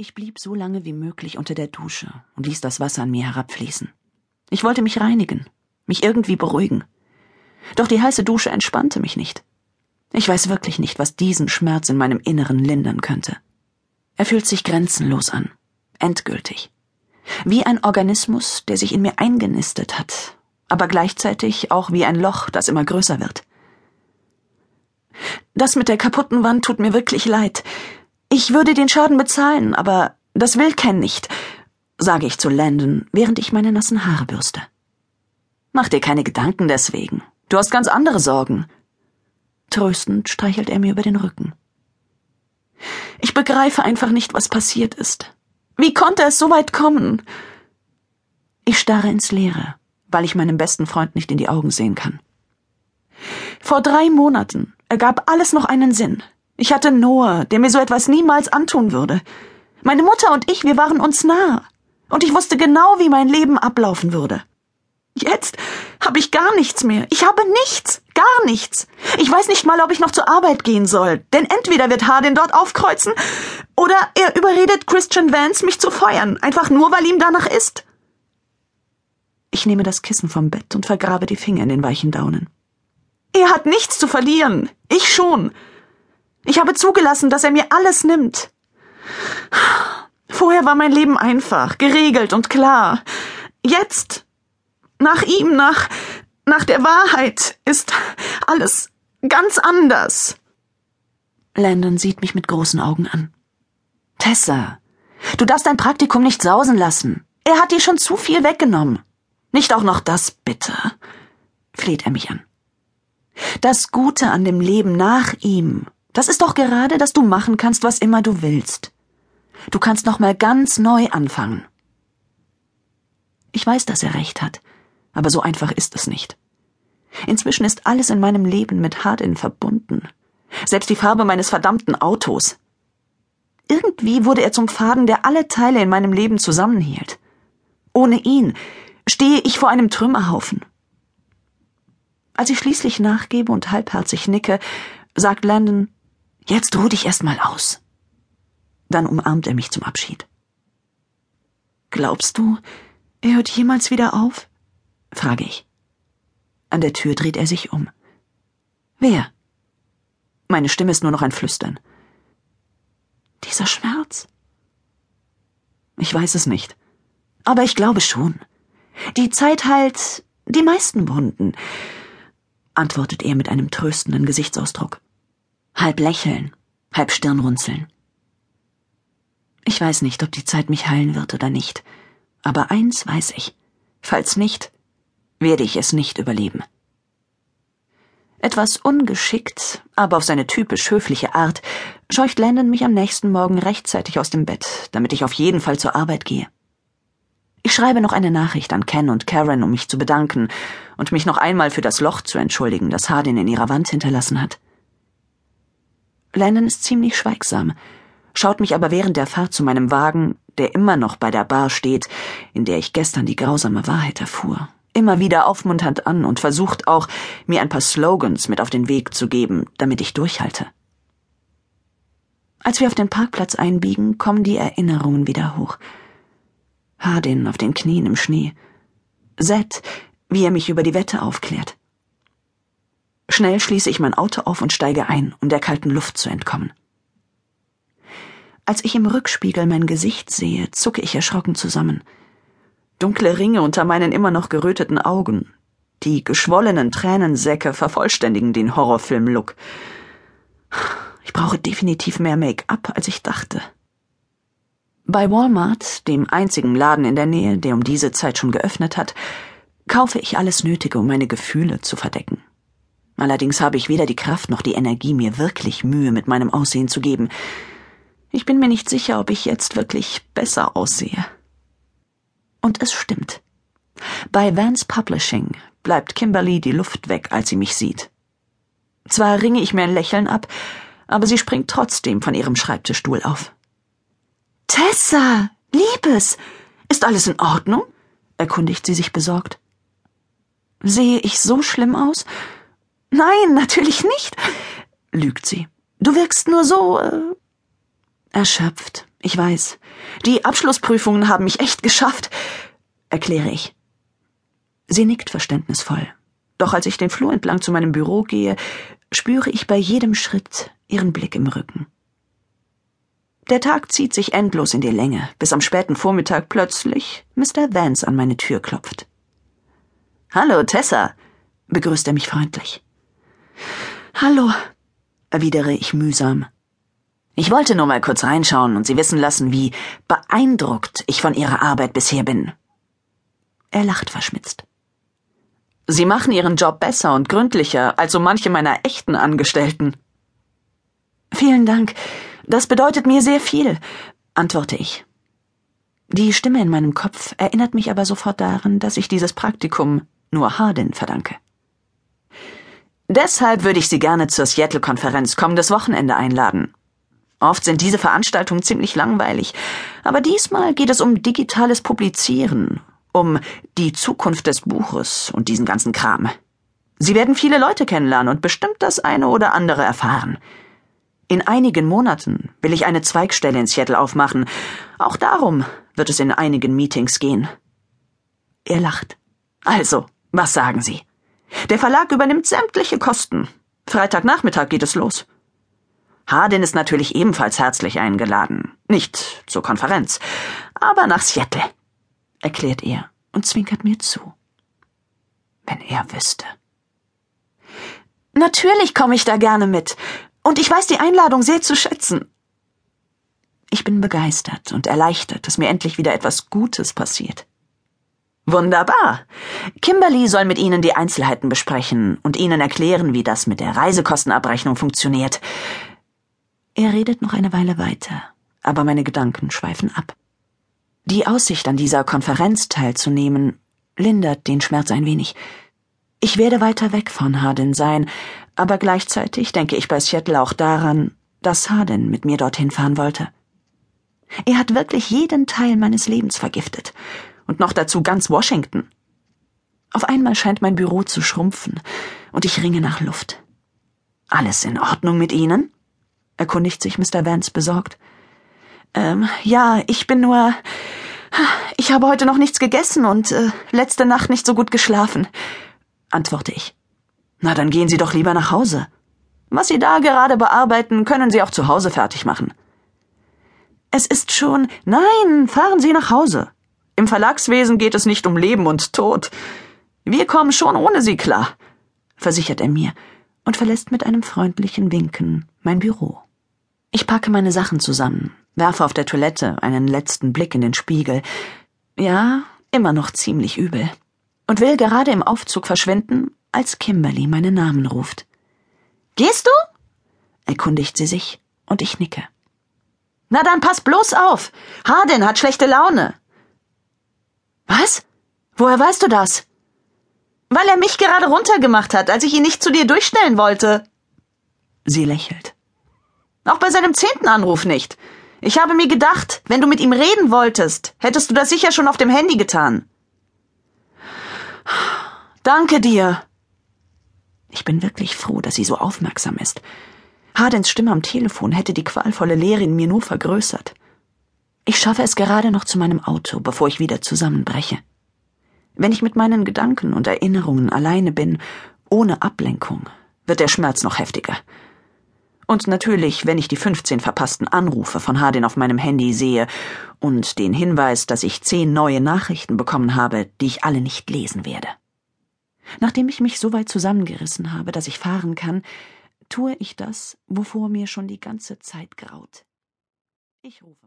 Ich blieb so lange wie möglich unter der Dusche und ließ das Wasser an mir herabfließen. Ich wollte mich reinigen, mich irgendwie beruhigen. Doch die heiße Dusche entspannte mich nicht. Ich weiß wirklich nicht, was diesen Schmerz in meinem Inneren lindern könnte. Er fühlt sich grenzenlos an, endgültig. Wie ein Organismus, der sich in mir eingenistet hat, aber gleichzeitig auch wie ein Loch, das immer größer wird. Das mit der kaputten Wand tut mir wirklich leid. Ich würde den Schaden bezahlen, aber das will Ken nicht, sage ich zu Landon, während ich meine nassen Haare bürste. Mach dir keine Gedanken deswegen. Du hast ganz andere Sorgen. Tröstend streichelt er mir über den Rücken. Ich begreife einfach nicht, was passiert ist. Wie konnte es so weit kommen? Ich starre ins Leere, weil ich meinem besten Freund nicht in die Augen sehen kann. Vor drei Monaten ergab alles noch einen Sinn. Ich hatte Noah, der mir so etwas niemals antun würde. Meine Mutter und ich, wir waren uns nah. Und ich wusste genau, wie mein Leben ablaufen würde. Jetzt habe ich gar nichts mehr. Ich habe nichts, gar nichts. Ich weiß nicht mal, ob ich noch zur Arbeit gehen soll, denn entweder wird Hardin dort aufkreuzen oder er überredet Christian Vance, mich zu feuern, einfach nur, weil ihm danach ist. Ich nehme das Kissen vom Bett und vergrabe die Finger in den weichen Daunen. Er hat nichts zu verlieren. Ich schon. Ich habe zugelassen, dass er mir alles nimmt. Vorher war mein Leben einfach, geregelt und klar. Jetzt, nach ihm, nach, nach der Wahrheit, ist alles ganz anders. Landon sieht mich mit großen Augen an. Tessa, du darfst dein Praktikum nicht sausen lassen. Er hat dir schon zu viel weggenommen. Nicht auch noch das, bitte, fleht er mich an. Das Gute an dem Leben nach ihm das ist doch gerade, dass du machen kannst, was immer du willst. Du kannst noch mal ganz neu anfangen. Ich weiß, dass er recht hat, aber so einfach ist es nicht. Inzwischen ist alles in meinem Leben mit Hardin verbunden. Selbst die Farbe meines verdammten Autos. Irgendwie wurde er zum Faden, der alle Teile in meinem Leben zusammenhielt. Ohne ihn stehe ich vor einem Trümmerhaufen. Als ich schließlich nachgebe und halbherzig nicke, sagt Landon, Jetzt ruh dich erst mal aus. Dann umarmt er mich zum Abschied. Glaubst du, er hört jemals wieder auf? frage ich. An der Tür dreht er sich um. Wer? Meine Stimme ist nur noch ein Flüstern. Dieser Schmerz? Ich weiß es nicht. Aber ich glaube schon. Die Zeit heilt die meisten Wunden, antwortet er mit einem tröstenden Gesichtsausdruck halb lächeln, halb Stirnrunzeln. Ich weiß nicht, ob die Zeit mich heilen wird oder nicht, aber eins weiß ich. Falls nicht, werde ich es nicht überleben. Etwas ungeschickt, aber auf seine typisch höfliche Art, scheucht Landon mich am nächsten Morgen rechtzeitig aus dem Bett, damit ich auf jeden Fall zur Arbeit gehe. Ich schreibe noch eine Nachricht an Ken und Karen, um mich zu bedanken und mich noch einmal für das Loch zu entschuldigen, das Hardin in ihrer Wand hinterlassen hat. Landon ist ziemlich schweigsam, schaut mich aber während der Fahrt zu meinem Wagen, der immer noch bei der Bar steht, in der ich gestern die grausame Wahrheit erfuhr, immer wieder aufmunternd an und versucht auch, mir ein paar Slogans mit auf den Weg zu geben, damit ich durchhalte. Als wir auf den Parkplatz einbiegen, kommen die Erinnerungen wieder hoch. Hardin auf den Knien im Schnee. Zed, wie er mich über die Wette aufklärt. Schnell schließe ich mein Auto auf und steige ein, um der kalten Luft zu entkommen. Als ich im Rückspiegel mein Gesicht sehe, zucke ich erschrocken zusammen. Dunkle Ringe unter meinen immer noch geröteten Augen. Die geschwollenen Tränensäcke vervollständigen den Horrorfilm-Look. Ich brauche definitiv mehr Make-up, als ich dachte. Bei Walmart, dem einzigen Laden in der Nähe, der um diese Zeit schon geöffnet hat, kaufe ich alles Nötige, um meine Gefühle zu verdecken. Allerdings habe ich weder die Kraft noch die Energie, mir wirklich Mühe mit meinem Aussehen zu geben. Ich bin mir nicht sicher, ob ich jetzt wirklich besser aussehe. Und es stimmt. Bei Vance Publishing bleibt Kimberly die Luft weg, als sie mich sieht. Zwar ringe ich mir ein Lächeln ab, aber sie springt trotzdem von ihrem Schreibtischstuhl auf. Tessa, Liebes, ist alles in Ordnung? erkundigt sie sich besorgt. Sehe ich so schlimm aus? Nein, natürlich nicht, lügt sie. Du wirkst nur so äh, erschöpft, Ich weiß. Die Abschlussprüfungen haben mich echt geschafft, erkläre ich. Sie nickt verständnisvoll. Doch als ich den Flur entlang zu meinem Büro gehe, spüre ich bei jedem Schritt ihren Blick im Rücken. Der Tag zieht sich endlos in die Länge, bis am späten Vormittag plötzlich Mr. Vance an meine Tür klopft. Hallo, Tessa, begrüßt er mich freundlich. Hallo, erwidere ich mühsam. Ich wollte nur mal kurz reinschauen und Sie wissen lassen, wie beeindruckt ich von Ihrer Arbeit bisher bin. Er lacht verschmitzt. Sie machen Ihren Job besser und gründlicher als so manche meiner echten Angestellten. Vielen Dank. Das bedeutet mir sehr viel, antworte ich. Die Stimme in meinem Kopf erinnert mich aber sofort daran, dass ich dieses Praktikum nur Hardin verdanke. Deshalb würde ich Sie gerne zur Seattle-Konferenz kommendes Wochenende einladen. Oft sind diese Veranstaltungen ziemlich langweilig, aber diesmal geht es um digitales Publizieren, um die Zukunft des Buches und diesen ganzen Kram. Sie werden viele Leute kennenlernen und bestimmt das eine oder andere erfahren. In einigen Monaten will ich eine Zweigstelle in Seattle aufmachen. Auch darum wird es in einigen Meetings gehen. Er lacht. Also, was sagen Sie? Der Verlag übernimmt sämtliche Kosten. Freitagnachmittag geht es los. Hardin ist natürlich ebenfalls herzlich eingeladen. Nicht zur Konferenz, aber nach Seattle, erklärt er und zwinkert mir zu. Wenn er wüsste. Natürlich komme ich da gerne mit. Und ich weiß die Einladung sehr zu schätzen. Ich bin begeistert und erleichtert, dass mir endlich wieder etwas Gutes passiert. Wunderbar. Kimberly soll mit Ihnen die Einzelheiten besprechen und Ihnen erklären, wie das mit der Reisekostenabrechnung funktioniert. Er redet noch eine Weile weiter, aber meine Gedanken schweifen ab. Die Aussicht, an dieser Konferenz teilzunehmen, lindert den Schmerz ein wenig. Ich werde weiter weg von Hardin sein, aber gleichzeitig denke ich bei Seattle auch daran, dass Hardin mit mir dorthin fahren wollte. Er hat wirklich jeden Teil meines Lebens vergiftet. Und noch dazu ganz Washington. Auf einmal scheint mein Büro zu schrumpfen, und ich ringe nach Luft. Alles in Ordnung mit Ihnen? erkundigt sich Mr. Vance besorgt. Ähm, ja, ich bin nur. Ich habe heute noch nichts gegessen und äh, letzte Nacht nicht so gut geschlafen antworte ich. Na, dann gehen Sie doch lieber nach Hause. Was Sie da gerade bearbeiten, können Sie auch zu Hause fertig machen. Es ist schon. Nein, fahren Sie nach Hause. Im Verlagswesen geht es nicht um Leben und Tod. Wir kommen schon ohne Sie klar, versichert er mir und verlässt mit einem freundlichen Winken mein Büro. Ich packe meine Sachen zusammen, werfe auf der Toilette einen letzten Blick in den Spiegel. Ja, immer noch ziemlich übel und will gerade im Aufzug verschwinden, als Kimberly meinen Namen ruft. Gehst du? erkundigt sie sich, und ich nicke. Na dann pass bloß auf. Harden hat schlechte Laune. Was? Woher weißt du das? Weil er mich gerade runtergemacht hat, als ich ihn nicht zu dir durchstellen wollte. Sie lächelt. Auch bei seinem zehnten Anruf nicht. Ich habe mir gedacht, wenn du mit ihm reden wolltest, hättest du das sicher schon auf dem Handy getan. Danke dir. Ich bin wirklich froh, dass sie so aufmerksam ist. Hardens Stimme am Telefon hätte die qualvolle Leere mir nur vergrößert. Ich schaffe es gerade noch zu meinem Auto, bevor ich wieder zusammenbreche. Wenn ich mit meinen Gedanken und Erinnerungen alleine bin, ohne Ablenkung, wird der Schmerz noch heftiger. Und natürlich, wenn ich die 15 verpassten Anrufe von Hardin auf meinem Handy sehe und den Hinweis, dass ich zehn neue Nachrichten bekommen habe, die ich alle nicht lesen werde. Nachdem ich mich so weit zusammengerissen habe, dass ich fahren kann, tue ich das, wovor mir schon die ganze Zeit graut. Ich rufe